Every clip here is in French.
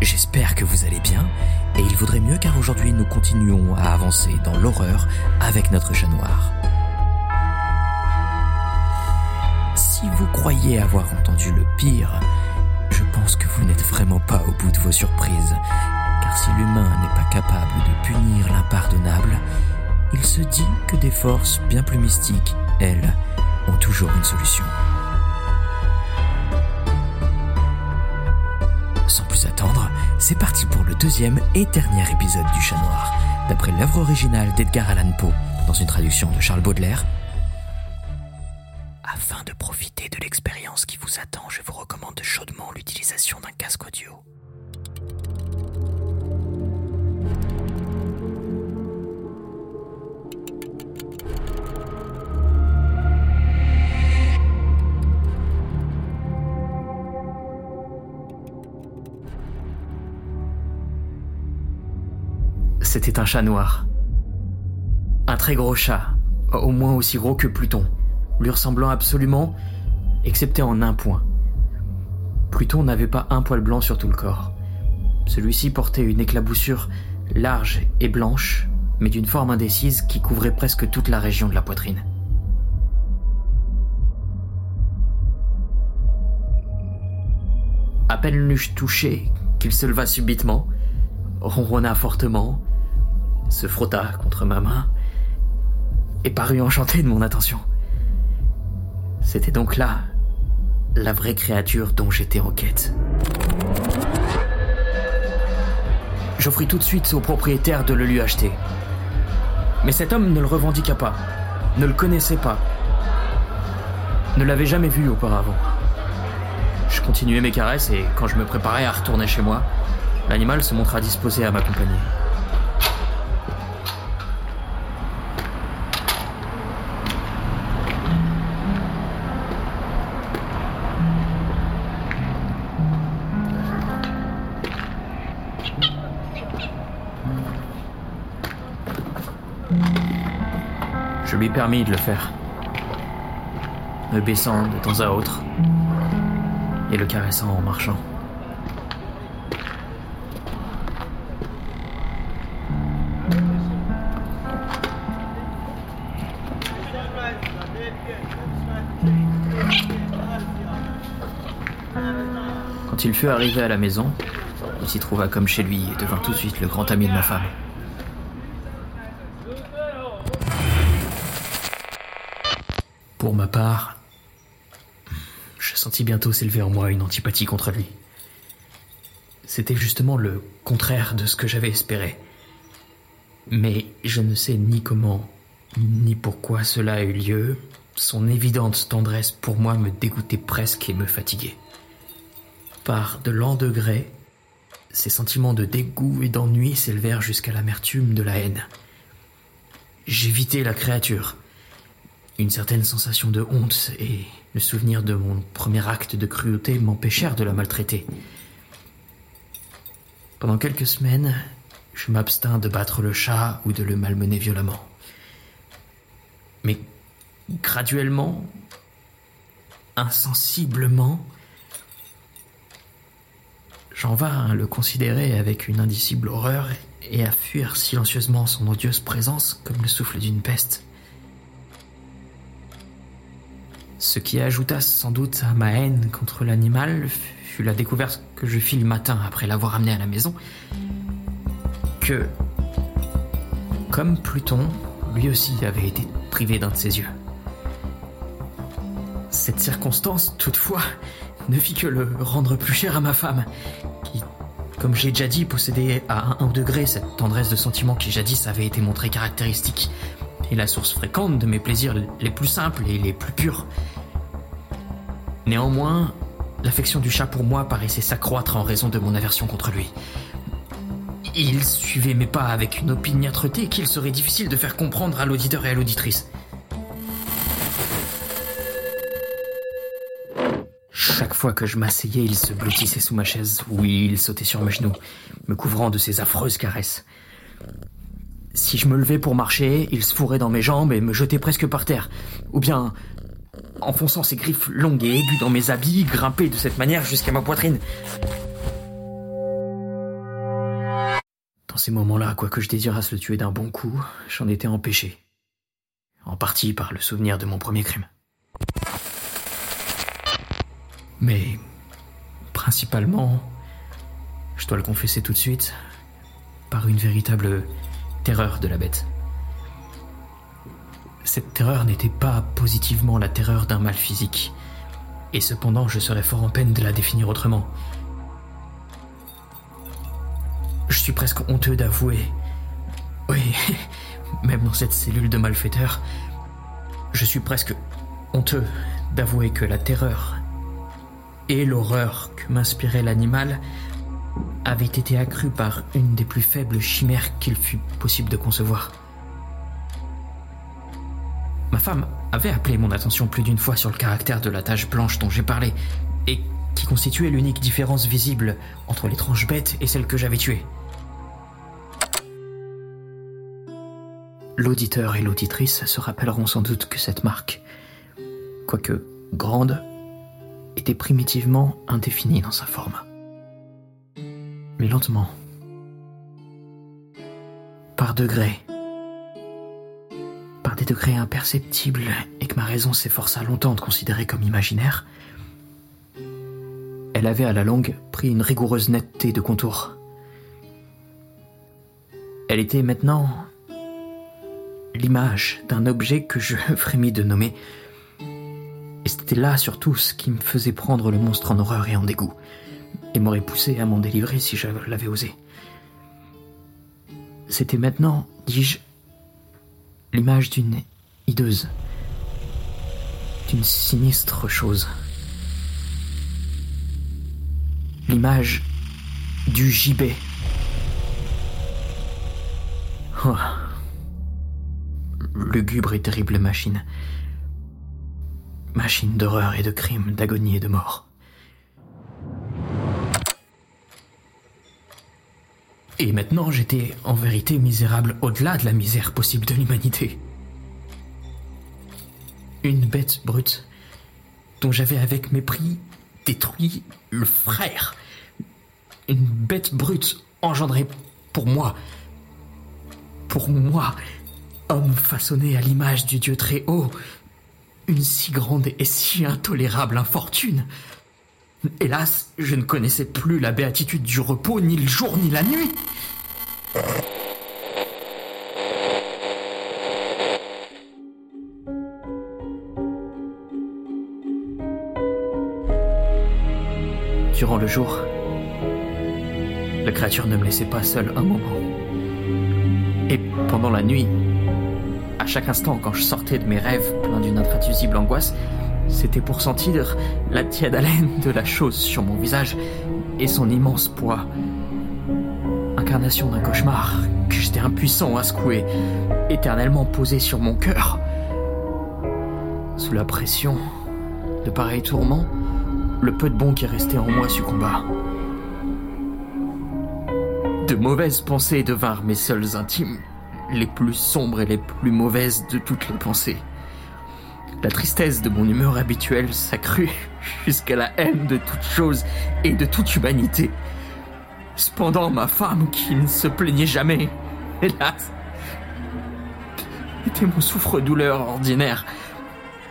J'espère que vous allez bien et il vaudrait mieux car aujourd'hui nous continuons à avancer dans l'horreur avec notre chat noir. Si vous croyez avoir entendu le pire, je pense que vous n'êtes vraiment pas au bout de vos surprises, car si l'humain n'est pas capable de punir l'impardonnable, il se dit que des forces bien plus mystiques, elles, ont toujours une solution. C'est parti pour le deuxième et dernier épisode du Chat Noir, d'après l'œuvre originale d'Edgar Allan Poe, dans une traduction de Charles Baudelaire. Chat noir. Un très gros chat, au moins aussi gros que Pluton, lui ressemblant absolument, excepté en un point. Pluton n'avait pas un poil blanc sur tout le corps. Celui-ci portait une éclaboussure large et blanche, mais d'une forme indécise qui couvrait presque toute la région de la poitrine. À peine l'eus-je touché qu'il se leva subitement, ronronna fortement, se frotta contre ma main et parut enchanté de mon attention. C'était donc là la vraie créature dont j'étais en quête. J'offris tout de suite au propriétaire de le lui acheter. Mais cet homme ne le revendiqua pas, ne le connaissait pas, ne l'avait jamais vu auparavant. Je continuais mes caresses et quand je me préparais à retourner chez moi, l'animal se montra disposé à m'accompagner. Permis de le faire, me baissant de temps à autre et le caressant en marchant. Quand il fut arrivé à la maison, il s'y trouva comme chez lui et devint tout de suite le grand ami de ma femme. Pour ma part, je sentis bientôt s'élever en moi une antipathie contre lui. C'était justement le contraire de ce que j'avais espéré. Mais je ne sais ni comment, ni pourquoi cela a eu lieu. Son évidente tendresse pour moi me dégoûtait presque et me fatiguait. Par de lents degrés, ces sentiments de dégoût et d'ennui s'élevèrent jusqu'à l'amertume de la haine. J'évitais la créature. Une certaine sensation de honte et le souvenir de mon premier acte de cruauté m'empêchèrent de la maltraiter. Pendant quelques semaines, je m'abstins de battre le chat ou de le malmener violemment. Mais graduellement, insensiblement, j'en vins à le considérer avec une indicible horreur et à fuir silencieusement son odieuse présence comme le souffle d'une peste. Ce qui ajouta sans doute à ma haine contre l'animal fut la découverte que je fis le matin après l'avoir amené à la maison que Comme Pluton, lui aussi avait été privé d'un de ses yeux. Cette circonstance, toutefois, ne fit que le rendre plus cher à ma femme, qui, comme j'ai déjà dit, possédait à un degré cette tendresse de sentiment qui jadis avait été montrée caractéristique, et la source fréquente de mes plaisirs les plus simples et les plus purs. Néanmoins, l'affection du chat pour moi paraissait s'accroître en raison de mon aversion contre lui. Il suivait mes pas avec une opiniâtreté qu'il serait difficile de faire comprendre à l'auditeur et à l'auditrice. Chaque fois que je m'asseyais, il se blottissait sous ma chaise ou il sautait sur mes genoux, me couvrant de ses affreuses caresses. Si je me levais pour marcher, il se fourrait dans mes jambes et me jetait presque par terre. Ou bien, enfonçant ses griffes longues et aiguës dans mes habits, grimpait de cette manière jusqu'à ma poitrine. Dans ces moments-là, quoique je désirasse le tuer d'un bon coup, j'en étais empêché. En partie par le souvenir de mon premier crime. Mais, principalement, je dois le confesser tout de suite, par une véritable de la bête. Cette terreur n'était pas positivement la terreur d'un mal physique, et cependant je serais fort en peine de la définir autrement. Je suis presque honteux d'avouer, oui, même dans cette cellule de malfaiteurs, je suis presque honteux d'avouer que la terreur et l'horreur que m'inspirait l'animal avait été accru par une des plus faibles chimères qu'il fût possible de concevoir. Ma femme avait appelé mon attention plus d'une fois sur le caractère de la tache blanche dont j'ai parlé, et qui constituait l'unique différence visible entre l'étrange bête et celle que j'avais tuée. L'auditeur et l'auditrice se rappelleront sans doute que cette marque, quoique grande, était primitivement indéfinie dans sa forme lentement, par degrés, par des degrés imperceptibles et que ma raison s'efforça longtemps de considérer comme imaginaire, elle avait à la longue pris une rigoureuse netteté de contour. Elle était maintenant l'image d'un objet que je frémis de nommer. Et c'était là surtout ce qui me faisait prendre le monstre en horreur et en dégoût et m'aurait poussé à m'en délivrer si je l'avais osé. C'était maintenant, dis-je, l'image d'une hideuse, d'une sinistre chose. L'image du gibet. Oh. Lugubre et terrible machine. Machine d'horreur et de crime, d'agonie et de mort. Et maintenant, j'étais en vérité misérable au-delà de la misère possible de l'humanité. Une bête brute dont j'avais avec mépris détruit le frère. Une bête brute engendrée pour moi. Pour moi, homme façonné à l'image du Dieu très haut. Une si grande et si intolérable infortune. Hélas, je ne connaissais plus la béatitude du repos, ni le jour, ni la nuit. Durant le jour, la créature ne me laissait pas seul un moment. Et pendant la nuit, à chaque instant quand je sortais de mes rêves pleins d'une intraduisible angoisse, c'était pour sentir la tiède haleine de la chose sur mon visage et son immense poids. Incarnation d'un cauchemar que j'étais impuissant à secouer, éternellement posé sur mon cœur. Sous la pression de pareils tourments, le peu de bon qui restait en moi succomba. De mauvaises pensées devinrent mes seules intimes, les plus sombres et les plus mauvaises de toutes les pensées. La tristesse de mon humeur habituelle s'accrut jusqu'à la haine de toute chose et de toute humanité. Cependant, ma femme, qui ne se plaignait jamais, hélas, était mon souffre-douleur ordinaire,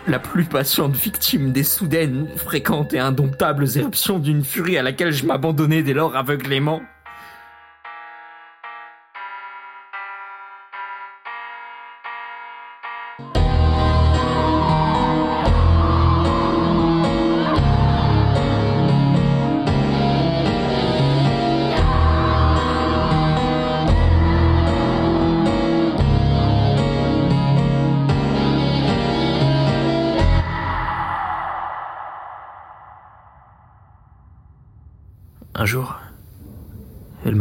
la plus patiente victime des soudaines, fréquentes et indomptables éruptions d'une furie à laquelle je m'abandonnais dès lors aveuglément.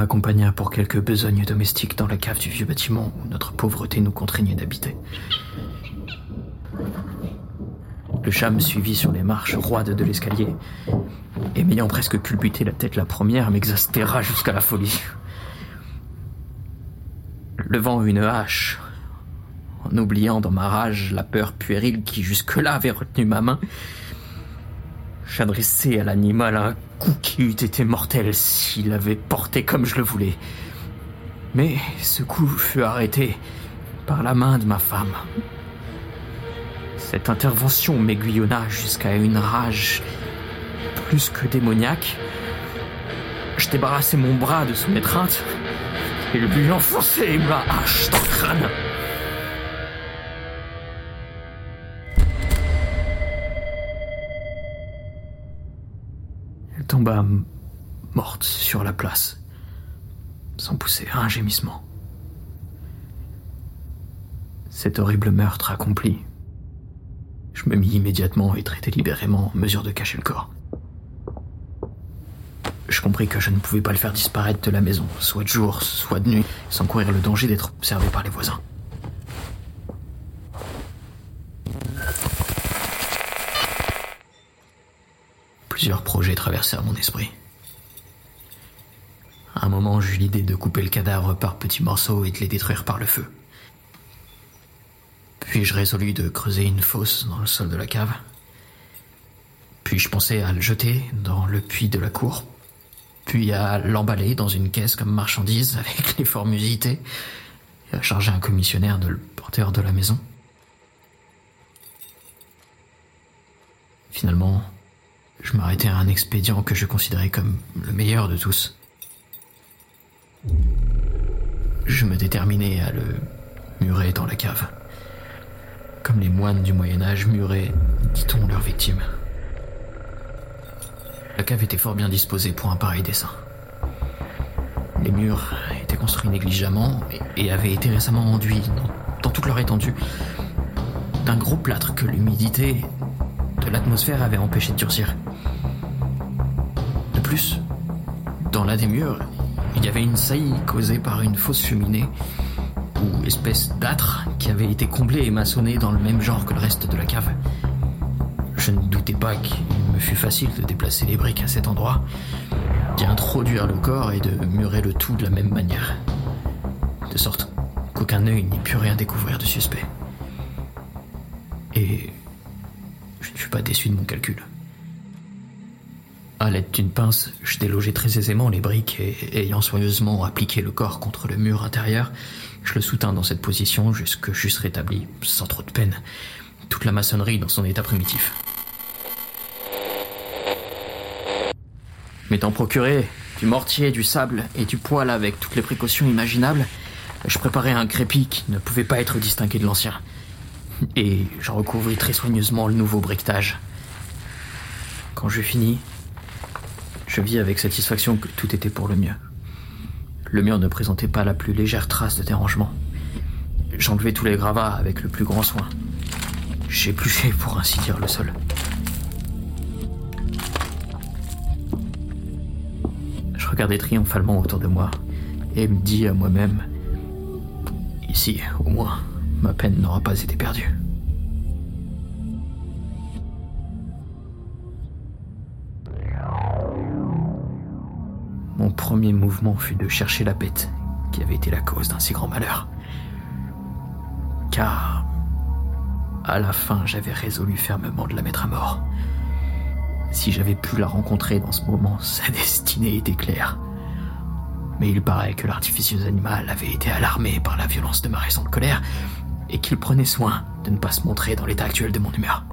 M'accompagna pour quelques besognes domestiques dans la cave du vieux bâtiment où notre pauvreté nous contraignait d'habiter. Le chat me suivit sur les marches roides de l'escalier, et m'ayant presque culbuté la tête la première, m'exaspéra jusqu'à la folie. Levant une hache, en oubliant dans ma rage la peur puérile qui jusque-là avait retenu ma main, j'adressai à l'animal un coup qui eût été mortel s'il avait porté comme je le voulais. Mais ce coup fut arrêté par la main de ma femme. Cette intervention m'aiguillonna jusqu'à une rage plus que démoniaque. Je débarrassai mon bras de son étreinte et lui enfonçai ma hache dans le crâne. Tomba morte sur la place, sans pousser un gémissement. Cet horrible meurtre accompli, je me mis immédiatement et très délibérément en mesure de cacher le corps. Je compris que je ne pouvais pas le faire disparaître de la maison, soit de jour, soit de nuit, sans courir le danger d'être observé par les voisins. Plusieurs projets traversèrent mon esprit. À un moment, j'eus l'idée de couper le cadavre par petits morceaux et de les détruire par le feu. Puis je résolus de creuser une fosse dans le sol de la cave. Puis je pensais à le jeter dans le puits de la cour, puis à l'emballer dans une caisse comme marchandise avec les formosités, et à charger un commissionnaire de le porter hors de la maison. Finalement, je m'arrêtais à un expédient que je considérais comme le meilleur de tous. Je me déterminais à le murer dans la cave, comme les moines du Moyen Âge muraient, dit-on, leurs victimes. La cave était fort bien disposée pour un pareil dessin. Les murs étaient construits négligemment et, avaient été récemment enduits dans, dans toute leur étendue d'un gros plâtre que l'humidité de l'atmosphère avait empêché de durcir. Plus, dans l'un des murs, il y avait une saillie causée par une fausse cheminée ou espèce d'âtre qui avait été comblée et maçonnée dans le même genre que le reste de la cave. Je ne doutais pas qu'il me fût facile de déplacer les briques à cet endroit, d'y introduire le corps et de murer le tout de la même manière. De sorte qu'aucun œil n'y put rien découvrir de suspect. Et je ne fus pas déçu de mon calcul. À l'aide d'une pince, je délogeai très aisément les briques et, ayant soigneusement appliqué le corps contre le mur intérieur, je le soutins dans cette position jusque j'eusse rétabli, sans trop de peine, toute la maçonnerie dans son état primitif. M'étant procuré du mortier, du sable et du poêle avec toutes les précautions imaginables, je préparai un crépi qui ne pouvait pas être distingué de l'ancien. Et j'en recouvris très soigneusement le nouveau briquetage. Quand je finis, je vis avec satisfaction que tout était pour le mieux. Le mur ne présentait pas la plus légère trace de dérangement. J'enlevai tous les gravats avec le plus grand soin. J'épluchai pour ainsi dire le sol. Je regardais triomphalement autour de moi et me dis à moi-même Ici, au moins, ma peine n'aura pas été perdue. Mouvement fut de chercher la bête qui avait été la cause d'un si grand malheur. Car, à la fin, j'avais résolu fermement de la mettre à mort. Si j'avais pu la rencontrer dans ce moment, sa destinée était claire. Mais il paraît que l'artificieux animal avait été alarmé par la violence de ma récente colère et qu'il prenait soin de ne pas se montrer dans l'état actuel de mon humeur.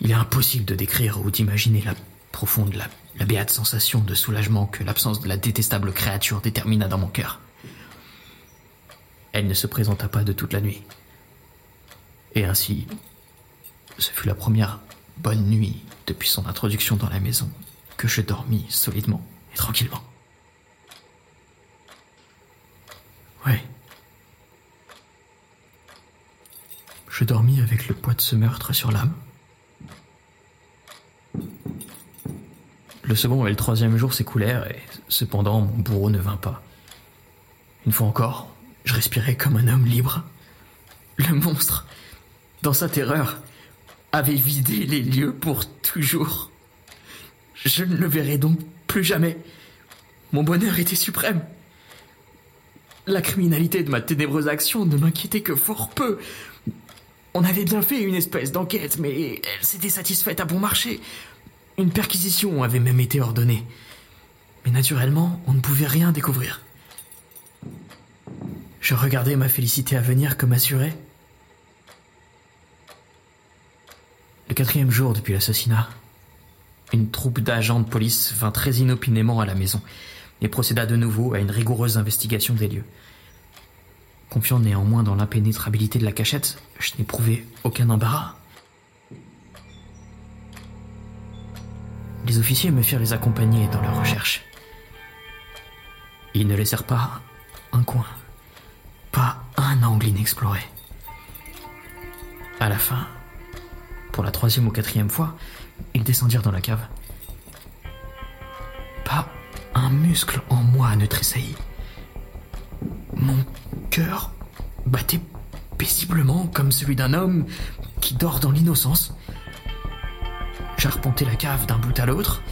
Il est impossible de décrire ou d'imaginer la profonde, la, béate sensation de soulagement que l'absence de la détestable créature détermina dans mon cœur. Elle ne se présenta pas de toute la nuit. Et ainsi, ce fut la première bonne nuit depuis son introduction dans la maison que je dormis solidement et tranquillement. Oui. Je dormis avec le poids de ce meurtre sur l'âme. Le second et le troisième jour s'écoulèrent et cependant mon bourreau ne vint pas. Une fois encore, je respirais comme un homme libre. Le monstre, dans sa terreur, avait vidé les lieux pour toujours. Je ne le verrai donc plus jamais. Mon bonheur était suprême. La criminalité de ma ténébreuse action ne m'inquiétait que fort peu. On avait bien fait une espèce d'enquête, mais elle s'était satisfaite à bon marché. Une perquisition avait même été ordonnée. Mais naturellement, on ne pouvait rien découvrir. Je regardais ma félicité à venir comme assurée. Le quatrième jour depuis l'assassinat, une troupe d'agents de police vint très inopinément à la maison et procéda de nouveau à une rigoureuse investigation des lieux. Confiant néanmoins dans l'impénétrabilité de la cachette, je n'éprouvais aucun embarras. Les officiers me firent les accompagner dans leurs recherches. Ils ne laissèrent pas un coin, pas un angle inexploré. À la fin, pour la troisième ou quatrième fois, ils descendirent dans la cave. Pas un muscle en moi ne tressaillit. Mon cœur battait paisiblement comme celui d'un homme qui dort dans l'innocence. J'arpentais la cave d'un bout à l'autre.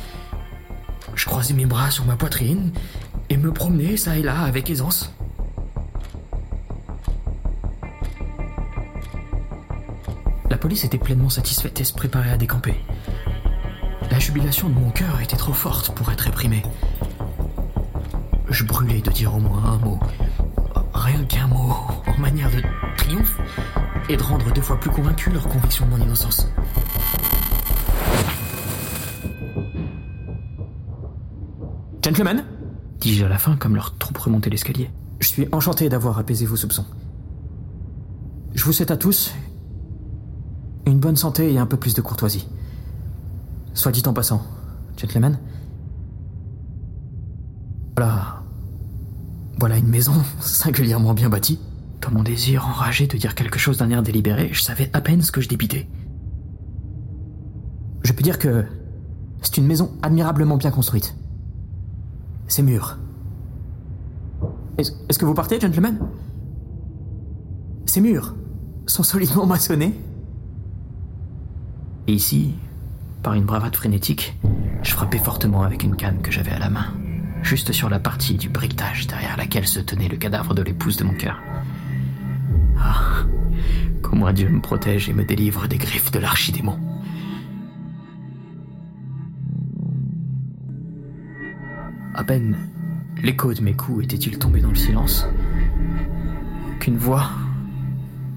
Je croisais mes bras sur ma poitrine et me promenais ça et là avec aisance. La police était pleinement satisfaite et se préparait à décamper. La jubilation de mon cœur était trop forte pour être réprimée. Je brûlais de dire au moins un mot, rien qu'un mot, en manière de triomphe, et de rendre deux fois plus convaincu leur conviction de mon innocence. Gentlemen? Dis-je à la fin comme leur troupe remontait l'escalier. Je suis enchanté d'avoir apaisé vos soupçons. Je vous souhaite à tous une bonne santé et un peu plus de courtoisie. Soit dit en passant, gentlemen. Voilà. Voilà une maison singulièrement bien bâtie. Dans mon désir enragé de dire quelque chose d'un air délibéré, je savais à peine ce que je débitais. Je peux dire que c'est une maison admirablement bien construite. Ces murs. Est-ce que vous partez, gentlemen? Ces murs sont solidement maçonnés. Et ici, par une bravade frénétique, je frappais fortement avec une canne que j'avais à la main, juste sur la partie du briquetage derrière laquelle se tenait le cadavre de l'épouse de mon cœur. Ah, moins Dieu me protège et me délivre des griffes de l'archidémon. À peine l'écho de mes coups était-il tombé dans le silence qu'une voix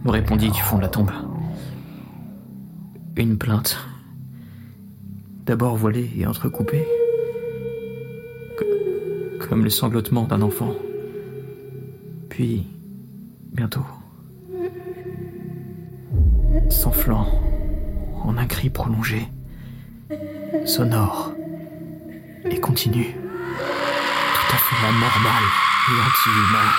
me répondit du fond de la tombe. Une plainte. D'abord voilée et entrecoupée. Co- comme le sanglotement d'un enfant. Puis, bientôt, s'enflant en un cri prolongé, sonore et continu, fait anormal et anti-humain.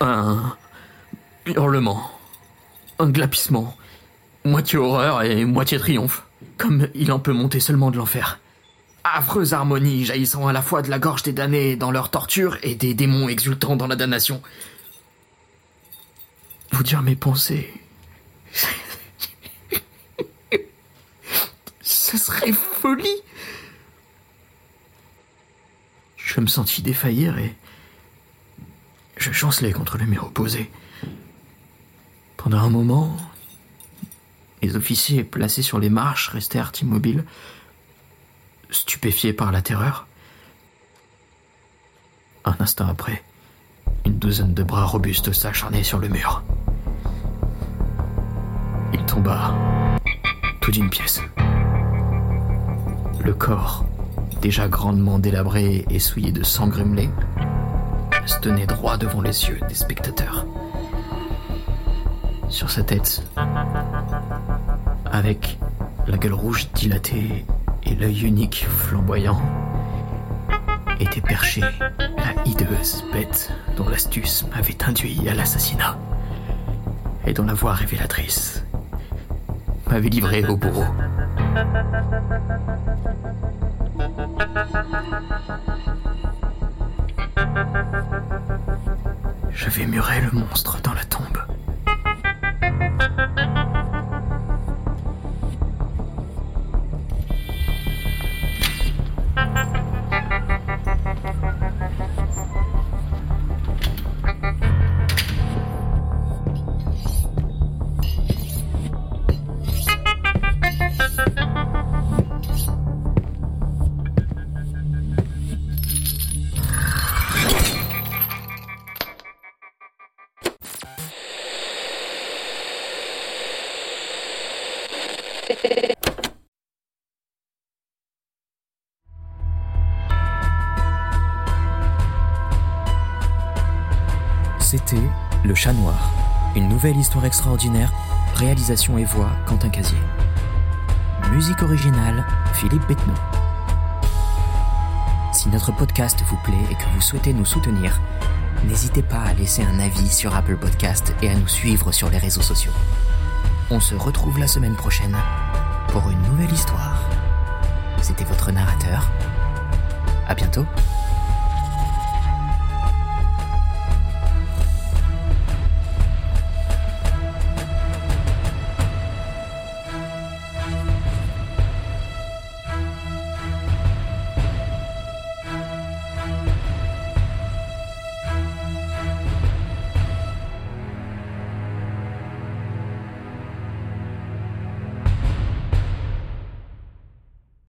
Un hurlement, un glapissement, moitié horreur et moitié triomphe, comme il en peut monter seulement de l'enfer. Affreuse harmonie jaillissant à la fois de la gorge des damnés dans leur torture et des démons exultants dans la damnation. Vous dire mes pensées. Ce serait folie. Je me sentis défaillir et je chancelai contre le mur opposé. Pendant un moment, les officiers placés sur les marches restèrent immobiles, stupéfiés par la terreur. Un instant après, une douzaine de bras robustes s'acharnaient sur le mur. Tout d'une pièce. Le corps, déjà grandement délabré et souillé de sang grumelé, se tenait droit devant les yeux des spectateurs. Sur sa tête, avec la gueule rouge dilatée et l'œil unique flamboyant, était perchée la hideuse bête dont l'astuce m'avait induit à l'assassinat et dont la voix révélatrice m'avait livré au bourreau. Je vais murer le monstre dans la tombe. Nouvelle histoire extraordinaire, réalisation et voix Quentin Casier. Musique originale Philippe Bettenot. Si notre podcast vous plaît et que vous souhaitez nous soutenir, n'hésitez pas à laisser un avis sur Apple Podcast et à nous suivre sur les réseaux sociaux. On se retrouve la semaine prochaine pour une nouvelle histoire. C'était votre narrateur. À bientôt.